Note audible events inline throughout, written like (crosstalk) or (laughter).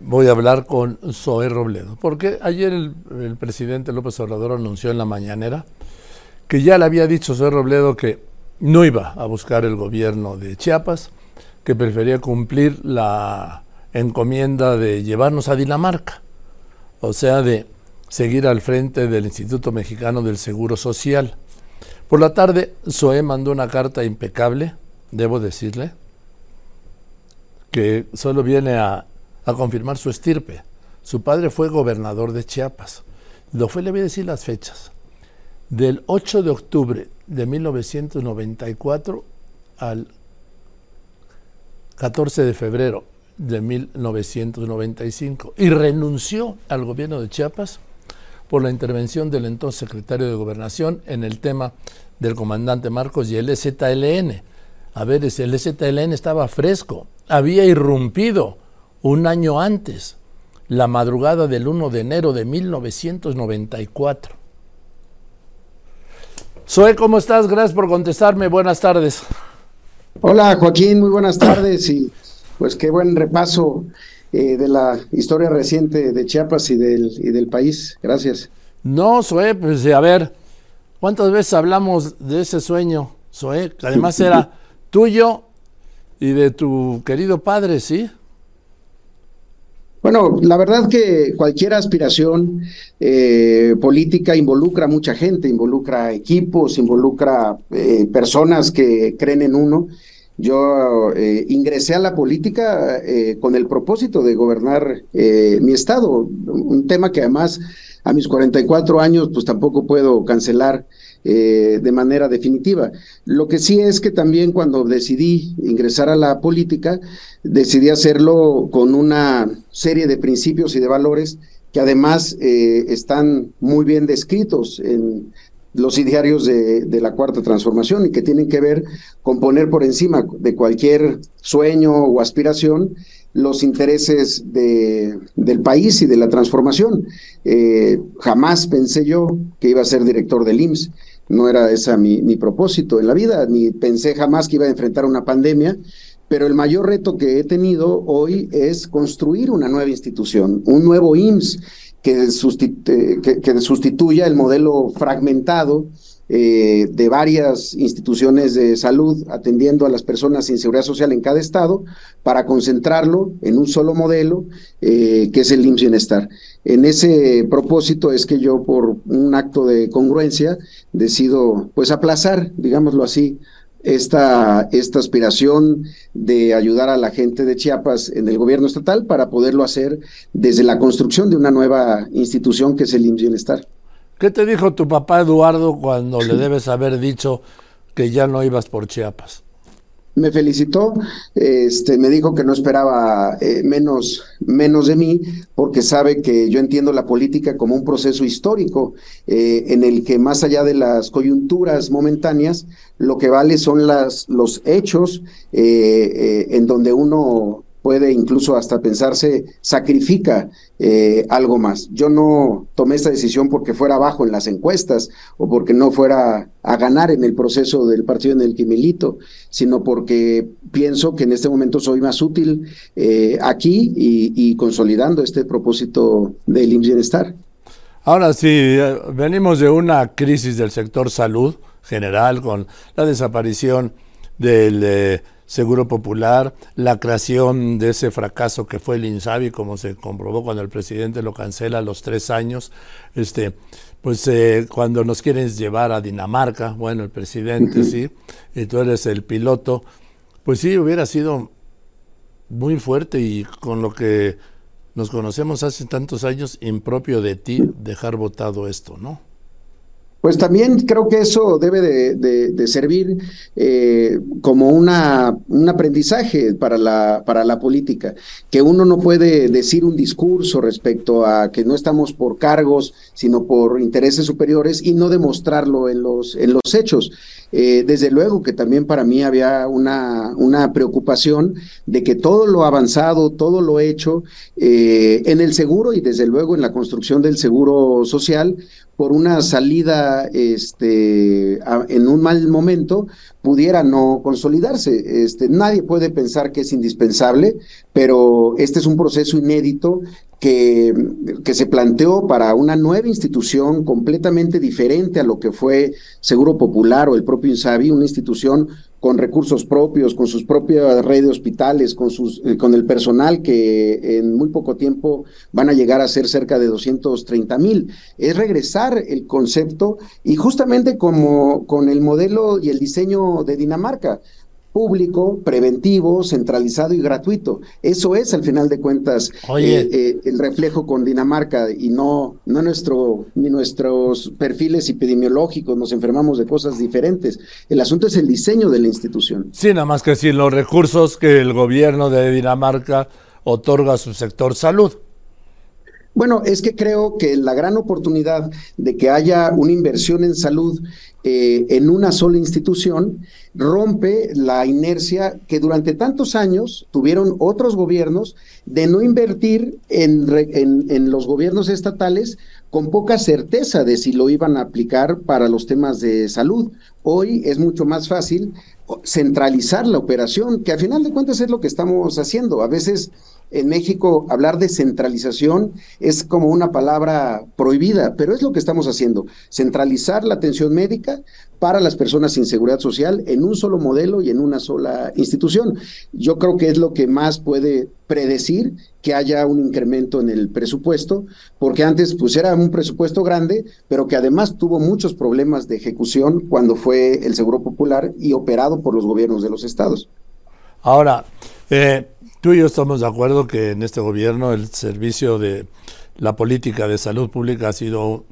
voy a hablar con Zoé Robledo, porque ayer el, presidente López Obrador anunció en la mañanera que ya le había dicho Zoé Robledo que no iba a buscar el gobierno de Chiapas, que prefería cumplir la encomienda de llevarnos a Dinamarca, o sea, de seguir al frente del Instituto Mexicano del Seguro Social. Por la tarde, Zoé mandó una carta impecable, debo decirle, que solo viene a a confirmar su estirpe. Su padre fue gobernador de Chiapas. Lo fue, le voy a decir las fechas. Del 8 de octubre de 1994 al 14 de febrero de 1995 y renunció al gobierno de Chiapas por la intervención del entonces secretario de Gobernación en el tema del comandante Marcos y el EZLN. A ver, el EZLN estaba fresco, había irrumpido un año antes, la madrugada del 1 de enero de 1994. Zoe, ¿cómo estás? Gracias por contestarme. Buenas tardes. Hola Joaquín, muy buenas tardes y pues qué buen repaso eh, de la historia reciente de Chiapas y del, y del país. Gracias. No, Zoe, pues a ver, ¿cuántas veces hablamos de ese sueño, Zoe? Que además era (laughs) tuyo y de tu querido padre, ¿sí? Bueno, la verdad que cualquier aspiración eh, política involucra a mucha gente, involucra equipos, involucra eh, personas que creen en uno. Yo eh, ingresé a la política con el propósito de gobernar mi estado, un tema que además a mis 44 años pues tampoco puedo cancelar eh, de manera definitiva. Lo que sí es que también cuando decidí ingresar a la política, decidí hacerlo con una serie de principios y de valores que además eh, están muy bien descritos en los idearios de, la cuarta transformación y que tienen que ver con poner por encima de cualquier sueño o aspiración los intereses de, del país y de la transformación. Eh, jamás pensé yo que iba a ser director del IMSS no era ese mi, propósito en la vida, ni pensé jamás que iba a enfrentar una pandemia, pero el mayor reto que he tenido hoy es construir una nueva institución, un nuevo IMSS que, que sustituya el modelo fragmentado eh, de varias instituciones de salud atendiendo a las personas sin seguridad social en cada estado para concentrarlo en un solo modelo eh, que es el IMSS Bienestar. En ese propósito es que yo por un acto de congruencia decido pues aplazar, digámoslo así, esta, esta aspiración de ayudar a la gente de Chiapas en el gobierno estatal para poderlo hacer desde la construcción de una nueva institución que es el IMSS Bienestar. ¿Qué te dijo tu papá Eduardo cuando le debes haber dicho que ya no ibas por Chiapas? Me felicitó, este, me dijo que no esperaba eh, menos, menos de mí, porque sabe que yo entiendo la política como un proceso histórico eh, en el que más allá de las coyunturas momentáneas, lo que vale son las, los hechos eh, en donde uno puede incluso hasta pensarse, sacrifica eh, algo más. Yo no tomé esta decisión porque fuera abajo en las encuestas o porque no fuera a ganar en el proceso del partido en el que milito, sino porque pienso que en este momento soy más útil eh, aquí y, consolidando este propósito del IMSS Bienestar. Ahora sí, eh, venimos de una crisis del sector salud general con la desaparición del... Seguro Popular, la creación de ese fracaso que fue el INSABI, como se comprobó cuando el presidente lo cancela a los tres años, este, pues eh, cuando nos quieren llevar a Dinamarca, bueno, el presidente, sí, y tú eres el piloto, pues sí, hubiera sido muy fuerte y con lo que nos conocemos hace tantos años, impropio de ti dejar votado esto, ¿no? Pues también creo que eso debe de, servir eh, como una, un aprendizaje para la, para la política, que uno no puede decir un discurso respecto a que no estamos por cargos, sino por intereses superiores y no demostrarlo en los, en los hechos. Eh, desde luego que también para mí había una, una preocupación de que todo lo avanzado, todo lo hecho eh, en el seguro y desde luego en la construcción del seguro social, por una salida este, en un mal momento, pudiera no consolidarse. Este, nadie puede pensar que es indispensable, pero este es un proceso inédito que, se planteó para una nueva institución completamente diferente a lo que fue Seguro Popular o el propio INSABI, una institución con recursos propios, con sus propias redes de hospitales, con, sus, eh, con el personal que en muy poco tiempo van a llegar a ser cerca de 230 mil. Es regresar el concepto y justamente como con el modelo y el diseño de Dinamarca público, preventivo, centralizado y gratuito. Eso es, al final de cuentas, eh, eh, el reflejo con Dinamarca y no, no nuestro, ni nuestros perfiles epidemiológicos, nos enfermamos de cosas diferentes. El asunto es el diseño de la institución. Sí, nada más que decir los recursos que el gobierno de Dinamarca otorga a su sector salud. Bueno, es que creo que la gran oportunidad de que haya una inversión en salud eh, en una sola institución rompe la inercia que durante tantos años tuvieron otros gobiernos de no invertir en, en, los gobiernos estatales con poca certeza de si lo iban a aplicar para los temas de salud. Hoy es mucho más fácil centralizar la operación, que al final de cuentas es lo que estamos haciendo. A veces en México hablar de centralización es como una palabra prohibida, pero es lo que estamos haciendo, centralizar la atención médica para las personas sin seguridad social en un solo modelo y en una sola institución. Yo creo que es lo que más puede predecir que haya un incremento en el presupuesto, porque antes pues era un presupuesto grande, pero que además tuvo muchos problemas de ejecución cuando fue el Seguro Popular y operado por los gobiernos de los estados. Ahora, eh, Tú y yo estamos de acuerdo que en este gobierno el servicio de la política de salud pública ha sido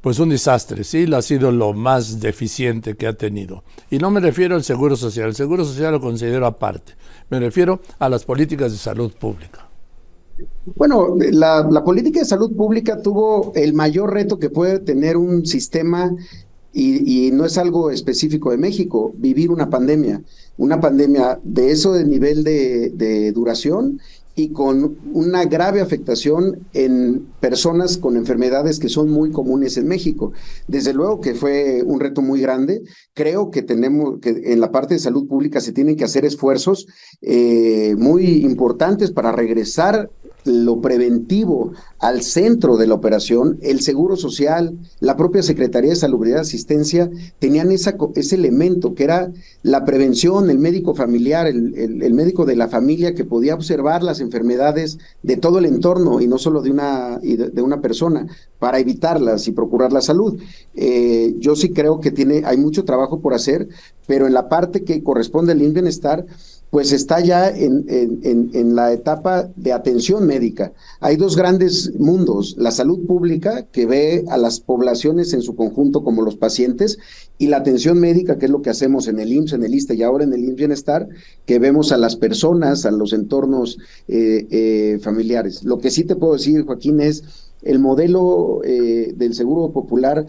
pues un desastre, sí, ha sido lo más deficiente que ha tenido. Y no me refiero al Seguro Social, el Seguro Social lo considero aparte, me refiero a las políticas de salud pública. Bueno, la, la política de salud pública tuvo el mayor reto que puede tener un sistema y, no es algo específico de México, vivir una pandemia, una pandemia de eso de nivel de, duración y con una grave afectación en personas con enfermedades que son muy comunes en México. Desde luego que fue un reto muy grande. Creo que tenemos que en la parte de salud pública se tienen que hacer esfuerzos eh, muy importantes para regresar lo preventivo al centro de la operación, el Seguro Social, la propia Secretaría de Salubridad y Asistencia tenían esa, ese elemento que era la prevención, el médico familiar, el, el, médico de la familia que podía observar las enfermedades de todo el entorno y no solo de una, de, una persona para evitarlas y procurar la salud. Eh, yo sí creo que tiene, hay mucho trabajo por hacer, pero en la parte que corresponde al bienestar, pues está ya en, en, en, la etapa de atención médica. Hay dos grandes mundos, la salud pública, que ve a las poblaciones en su conjunto como los pacientes, y la atención médica, que es lo que hacemos en el IMSS, en el ISTE y ahora en el IMSS Bienestar, que vemos a las personas, a los entornos eh, eh, familiares. Lo que sí te puedo decir, Joaquín, es el modelo eh, del Seguro Popular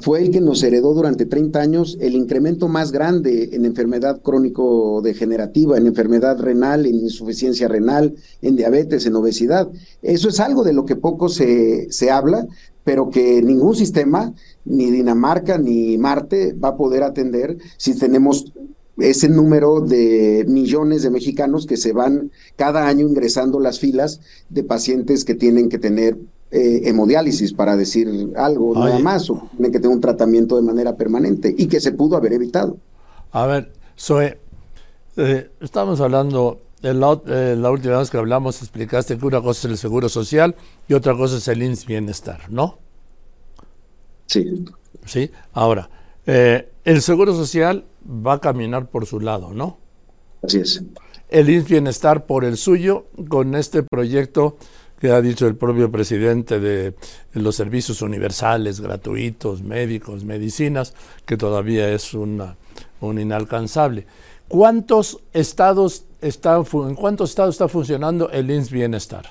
fue el que nos heredó durante 30 años el incremento más grande en enfermedad crónico-degenerativa, en enfermedad renal, en insuficiencia renal, en diabetes, en obesidad. Eso es algo de lo que poco se, se habla, pero que ningún sistema, ni Dinamarca ni Marte, va a poder atender si tenemos ese número de millones de mexicanos que se van cada año ingresando las filas de pacientes que tienen que tener eh, hemodiálisis, para decir algo, nada más, o tiene que tener un tratamiento de manera permanente y que se pudo haber evitado. A ver, Zoe, eh, estamos hablando, la, eh, la, última vez que hablamos explicaste que una cosa es el seguro social y otra cosa es el INS Bienestar, ¿no? Sí. Sí, ahora, el seguro social va a caminar por su lado, ¿no? Así es. El INS Bienestar por el suyo, con este proyecto que ha dicho el propio presidente de los servicios universales, gratuitos, médicos, medicinas, que todavía es una, un inalcanzable. ¿Cuántos estados están, ¿En cuántos estados está funcionando el INS Bienestar?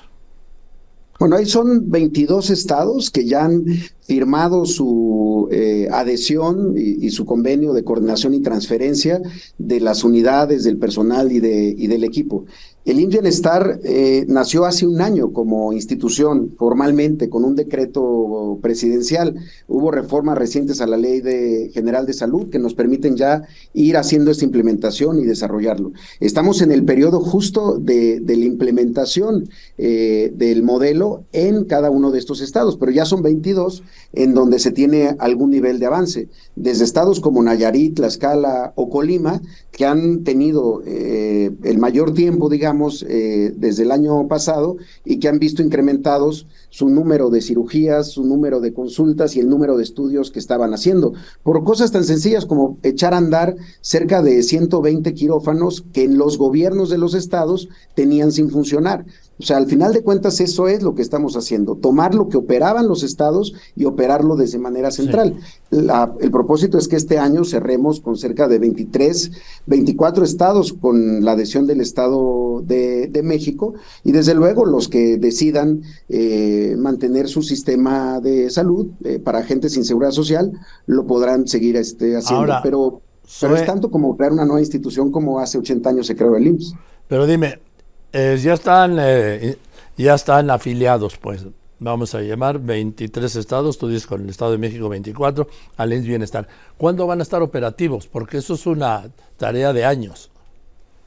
Bueno, ahí son 22 estados que ya han firmado su eh, adhesión y, su convenio de coordinación y transferencia de las unidades, del personal y, de, y del equipo. El IMSS Bienestar eh, nació hace un año como institución, formalmente, con un decreto presidencial. Hubo reformas recientes a la Ley de General de Salud que nos permiten ya ir haciendo esta implementación y desarrollarlo. Estamos en el periodo justo de, la implementación eh, del modelo en cada uno de estos estados, pero ya son 22 en donde se tiene algún nivel de avance. Desde estados como Nayarit, Tlaxcala o Colima, que han tenido eh, el mayor tiempo, digamos, eh, desde el año pasado y que han visto incrementados su número de cirugías, su número de consultas y el número de estudios que estaban haciendo, por cosas tan sencillas como echar a andar cerca de 120 quirófanos que en los gobiernos de los estados tenían sin funcionar. O sea, al final de cuentas eso es lo que estamos haciendo, tomar lo que operaban los estados y operarlo desde manera central. el propósito es que este año cerremos con cerca de 23, 24 estados con la adhesión del Estado de, México y desde luego los que decidan eh, mantener su sistema de salud eh, para gente sin seguridad social lo podrán seguir este, haciendo. pero, pero es tanto como crear una nueva institución como hace 80 años se creó el IMSS. Pero dime, eh, ya están eh, ya están afiliados, pues vamos a llamar 23 estados, tú dices con el Estado de México 24, al Bienestar. ¿Cuándo van a estar operativos? Porque eso es una tarea de años.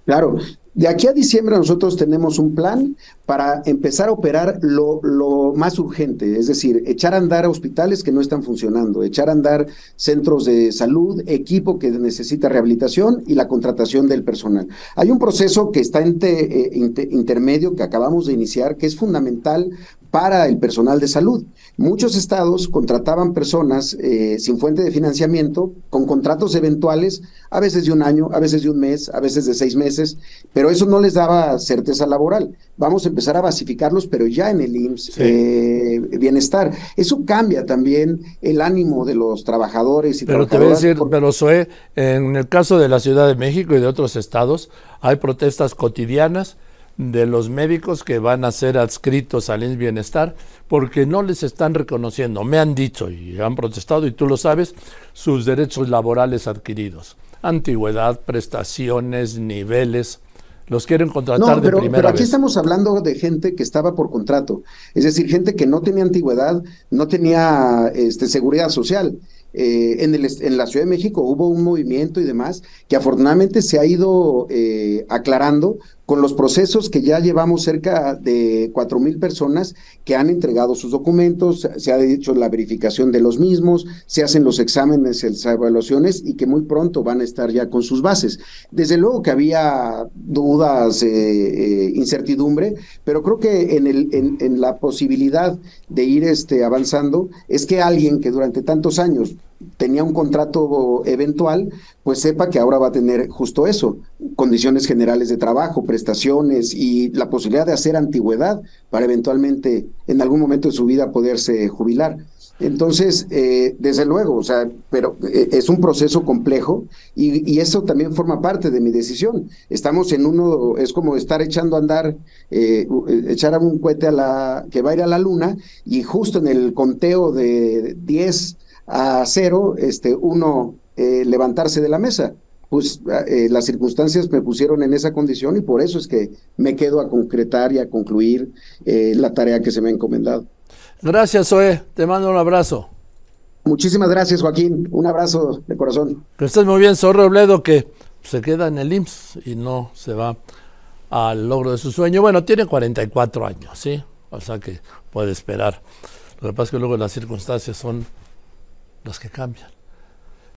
Claro, de aquí a diciembre nosotros tenemos un plan para empezar a operar lo, lo, más urgente, es decir, echar a andar hospitales que no están funcionando, echar a andar centros de salud, equipo que necesita rehabilitación y la contratación del personal. Hay un proceso que está en eh, intermedio que acabamos de iniciar que es fundamental para el personal de salud. Muchos estados contrataban personas eh, sin fuente de financiamiento, con contratos eventuales, a veces de un año, a veces de un mes, a veces de seis meses, pero eso no les daba certeza laboral. Vamos a empezar a basificarlos, pero ya en el IMSS eh, bienestar. Eso cambia también el ánimo de los trabajadores y Pero te voy a decir, pero Zoe, en el caso de la Ciudad de México y de otros estados, hay protestas cotidianas de los médicos que van a ser adscritos al INS Bienestar porque no les están reconociendo, me han dicho y han protestado y tú lo sabes, sus derechos laborales adquiridos. Antigüedad, prestaciones, niveles, los quieren contratar pero, de primera pero aquí estamos hablando de gente que estaba por contrato, es decir, gente que no tenía antigüedad, no tenía este, seguridad social. Eh, en, el, en, la Ciudad de México hubo un movimiento y demás que afortunadamente se ha ido eh, aclarando con los procesos que ya llevamos cerca de cuatro mil personas que han entregado sus documentos, se ha hecho la verificación de los mismos, se hacen los exámenes, las evaluaciones y que muy pronto van a estar ya con sus bases. Desde luego que había dudas, eh, incertidumbre, pero creo que en, el, en la posibilidad de ir este, avanzando es que alguien que durante tantos años tenía un contrato eventual, pues sepa que ahora va a tener justo eso, condiciones generales de trabajo, prestaciones y la posibilidad de hacer antigüedad para eventualmente en algún momento de su vida poderse jubilar. Entonces, eh, desde luego, o sea, pero eh, es un proceso complejo y, eso también forma parte de mi decisión. Estamos en uno, es como estar echando a andar, eh, echar a un cohete a la, que va a ir a la luna y justo en el conteo de 10 a cero, este, uno eh, levantarse de la mesa. Pues eh, las circunstancias me pusieron en esa condición y por eso es que me quedo a concretar y a concluir eh, la tarea que se me ha encomendado. Gracias, Zoe. Te mando un abrazo. Muchísimas gracias, Joaquín. Un abrazo de corazón. Que estés muy bien, Zorro Robledo, que se queda en el IMSS y no se va al logro de su sueño. Bueno, tiene 44 años, ¿sí? O sea que puede esperar. Lo que pasa es que luego las circunstancias son los que cambian.